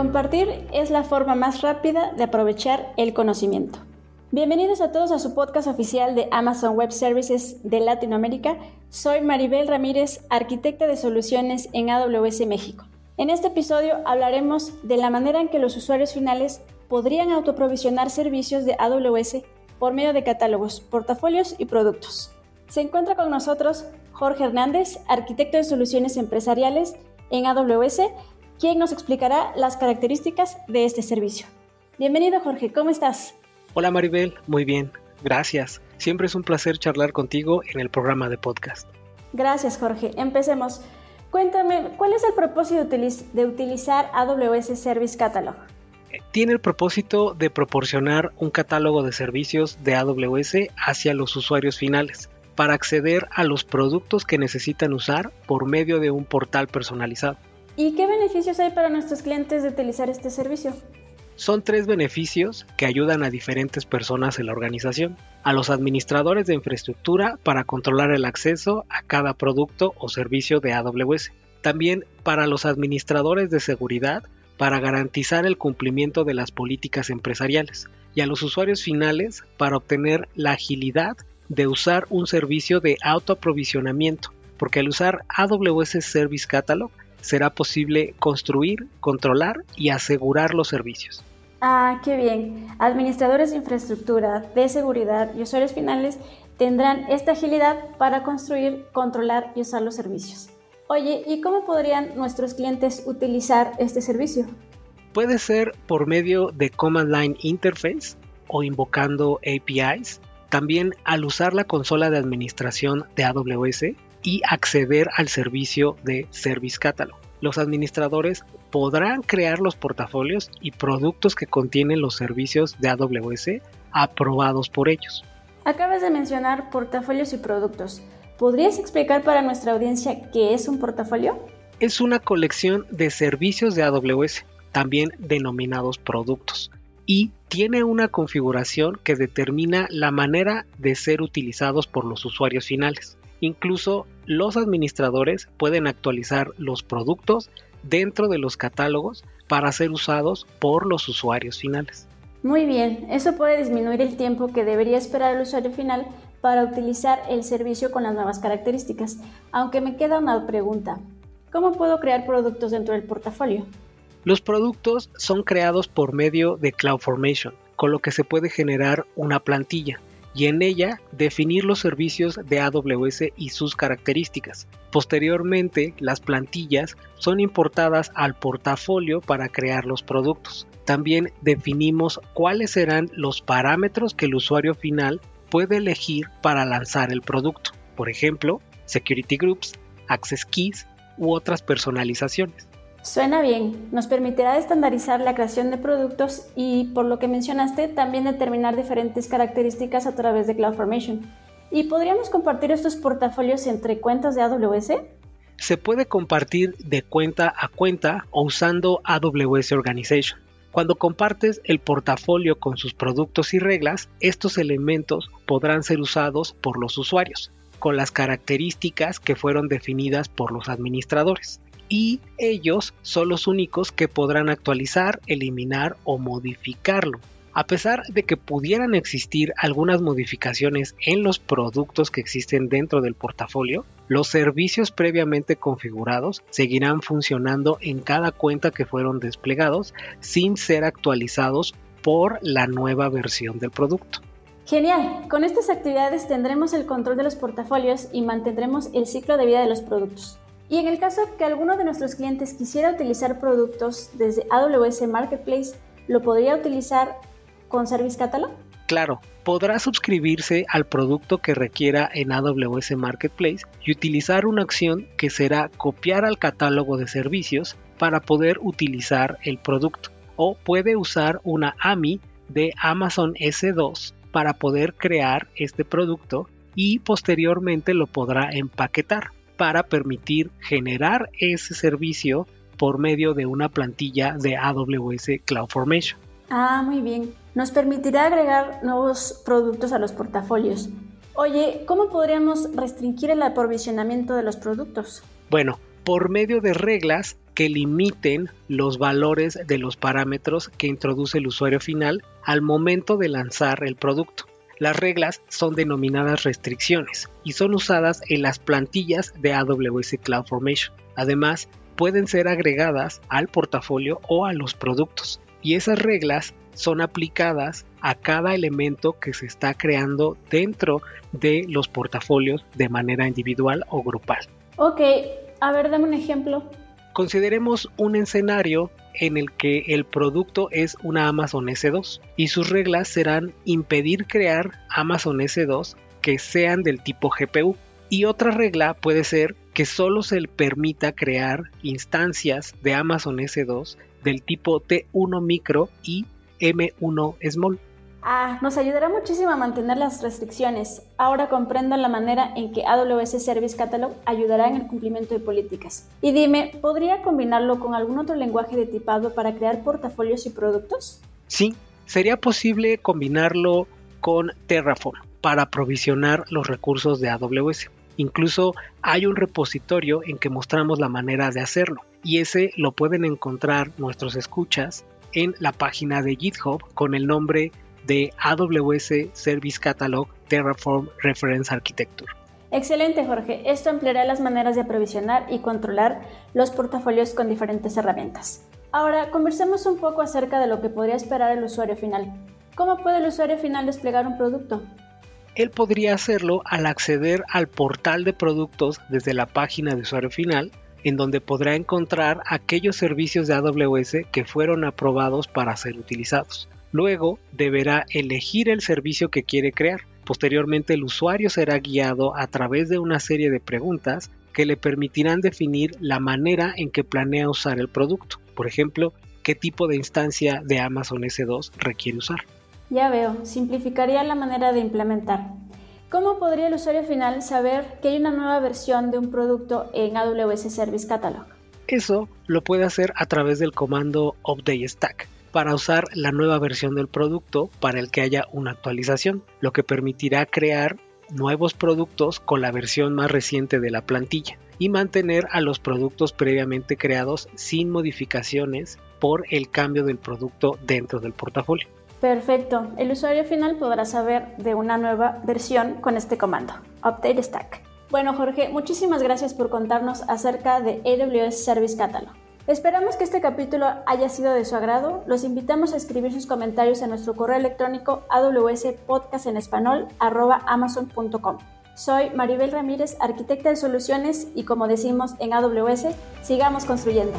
Compartir es la forma más rápida de aprovechar el conocimiento. Bienvenidos a todos a su podcast oficial de Amazon Web Services de Latinoamérica. Soy Maribel Ramírez, arquitecta de soluciones en AWS México. En este episodio hablaremos de la manera en que los usuarios finales podrían autoprovisionar servicios de AWS por medio de catálogos, portafolios y productos. Se encuentra con nosotros Jorge Hernández, arquitecto de soluciones empresariales en AWS, quien nos explicará las características de este servicio. Bienvenido Jorge, ¿cómo estás? Hola Maribel, muy bien, gracias. Siempre es un placer charlar contigo en el programa de podcast. Gracias Jorge, empecemos. Cuéntame, ¿cuál es el propósito de utilizar AWS Service Catalog? Tiene el propósito de proporcionar un catálogo de servicios de AWS hacia los usuarios finales para acceder a los productos que necesitan usar por medio de un portal personalizado. ¿Y qué beneficios hay para nuestros clientes de utilizar este servicio? Son tres beneficios que ayudan a diferentes personas en la organización. A los administradores de infraestructura para controlar el acceso a cada producto o servicio de AWS. También para los administradores de seguridad para garantizar el cumplimiento de las políticas empresariales. Y a los usuarios finales para obtener la agilidad de usar un servicio de autoaprovisionamiento, porque al usar AWS Service Catalog será posible construir, controlar y asegurar los servicios. Ah, qué bien. Administradores de infraestructura, de seguridad y usuarios finales tendrán esta agilidad para construir, controlar y usar los servicios. Oye, ¿y cómo podrían nuestros clientes utilizar este servicio? Puede ser por medio de Command Line Interface o invocando APIs también al usar la consola de administración de AWS y acceder al servicio de Service Catalog. Los administradores podrán crear los portafolios y productos que contienen los servicios de AWS aprobados por ellos. Acabas de mencionar portafolios y productos. ¿Podrías explicar para nuestra audiencia qué es un portafolio? Es una colección de servicios de AWS, también denominados productos, y tiene una configuración que determina la manera de ser utilizados por los usuarios finales. Incluso los administradores pueden actualizar los productos dentro de los catálogos para ser usados por los usuarios finales. Muy bien, eso puede disminuir el tiempo que debería esperar el usuario final para utilizar el servicio con las nuevas características. Aunque me queda una pregunta. ¿Cómo puedo crear productos dentro del portafolio? Los productos son creados por medio de CloudFormation, con lo que se puede generar una plantilla y en ella definir los servicios de AWS y sus características. Posteriormente, las plantillas son importadas al portafolio para crear los productos. También definimos cuáles serán los parámetros que el usuario final puede elegir para lanzar el producto. Por ejemplo, Security Groups, Access Keys u otras personalizaciones. Suena bien, nos permitirá estandarizar la creación de productos y, por lo que mencionaste, también determinar diferentes características a través de CloudFormation. ¿Y podríamos compartir estos portafolios entre cuentas de AWS? Se puede compartir de cuenta a cuenta o usando AWS Organization. Cuando compartes el portafolio con sus productos y reglas, estos elementos podrán ser usados por los usuarios, con las características que fueron definidas por los administradores y ellos son los únicos que podrán actualizar, eliminar o modificarlo. A pesar de que pudieran existir algunas modificaciones en los productos que existen dentro del portafolio, los servicios previamente configurados seguirán funcionando en cada cuenta que fueron desplegados sin ser actualizados por la nueva versión del producto. Genial, con estas actividades tendremos el control de los portafolios y mantendremos el ciclo de vida de los productos. Y en el caso que alguno de nuestros clientes quisiera utilizar productos desde AWS Marketplace, ¿lo podría utilizar con Service Catalog? Claro, podrá suscribirse al producto que requiera en AWS Marketplace y utilizar una acción que será copiar al catálogo de servicios para poder utilizar el producto. O puede usar una AMI de Amazon S2 para poder crear este producto y posteriormente lo podrá empaquetar para permitir generar ese servicio por medio de una plantilla de AWS CloudFormation. Ah, muy bien. Nos permitirá agregar nuevos productos a los portafolios. Oye, ¿cómo podríamos restringir el aprovisionamiento de los productos? Bueno, por medio de reglas que limiten los valores de los parámetros que introduce el usuario final al momento de lanzar el producto. Las reglas son denominadas restricciones y son usadas en las plantillas de AWS CloudFormation. Además, pueden ser agregadas al portafolio o a los productos. Y esas reglas son aplicadas a cada elemento que se está creando dentro de los portafolios de manera individual o grupal. Ok, a ver, dame un ejemplo. Consideremos un escenario en el que el producto es una Amazon S2 y sus reglas serán impedir crear Amazon S2 que sean del tipo GPU. Y otra regla puede ser que solo se le permita crear instancias de Amazon S2 del tipo T1 micro y M1 small. Ah, nos ayudará muchísimo a mantener las restricciones. Ahora comprendo la manera en que AWS Service Catalog ayudará en el cumplimiento de políticas. Y dime, ¿podría combinarlo con algún otro lenguaje de tipado para crear portafolios y productos? Sí, sería posible combinarlo con Terraform para provisionar los recursos de AWS. Incluso hay un repositorio en que mostramos la manera de hacerlo y ese lo pueden encontrar nuestros escuchas en la página de GitHub con el nombre de AWS Service Catalog Terraform Reference Architecture. Excelente, Jorge. Esto ampliará las maneras de aprovisionar y controlar los portafolios con diferentes herramientas. Ahora, conversemos un poco acerca de lo que podría esperar el usuario final. ¿Cómo puede el usuario final desplegar un producto? Él podría hacerlo al acceder al portal de productos desde la página de usuario final, en donde podrá encontrar aquellos servicios de AWS que fueron aprobados para ser utilizados. Luego deberá elegir el servicio que quiere crear. Posteriormente el usuario será guiado a través de una serie de preguntas que le permitirán definir la manera en que planea usar el producto. Por ejemplo, qué tipo de instancia de Amazon S2 requiere usar. Ya veo, simplificaría la manera de implementar. ¿Cómo podría el usuario final saber que hay una nueva versión de un producto en AWS Service Catalog? Eso lo puede hacer a través del comando update stack para usar la nueva versión del producto para el que haya una actualización, lo que permitirá crear nuevos productos con la versión más reciente de la plantilla y mantener a los productos previamente creados sin modificaciones por el cambio del producto dentro del portafolio. Perfecto, el usuario final podrá saber de una nueva versión con este comando, update stack. Bueno Jorge, muchísimas gracias por contarnos acerca de AWS Service Catalog. Esperamos que este capítulo haya sido de su agrado. Los invitamos a escribir sus comentarios en nuestro correo electrónico amazon.com. Soy Maribel Ramírez, arquitecta de soluciones y como decimos en AWS, sigamos construyendo.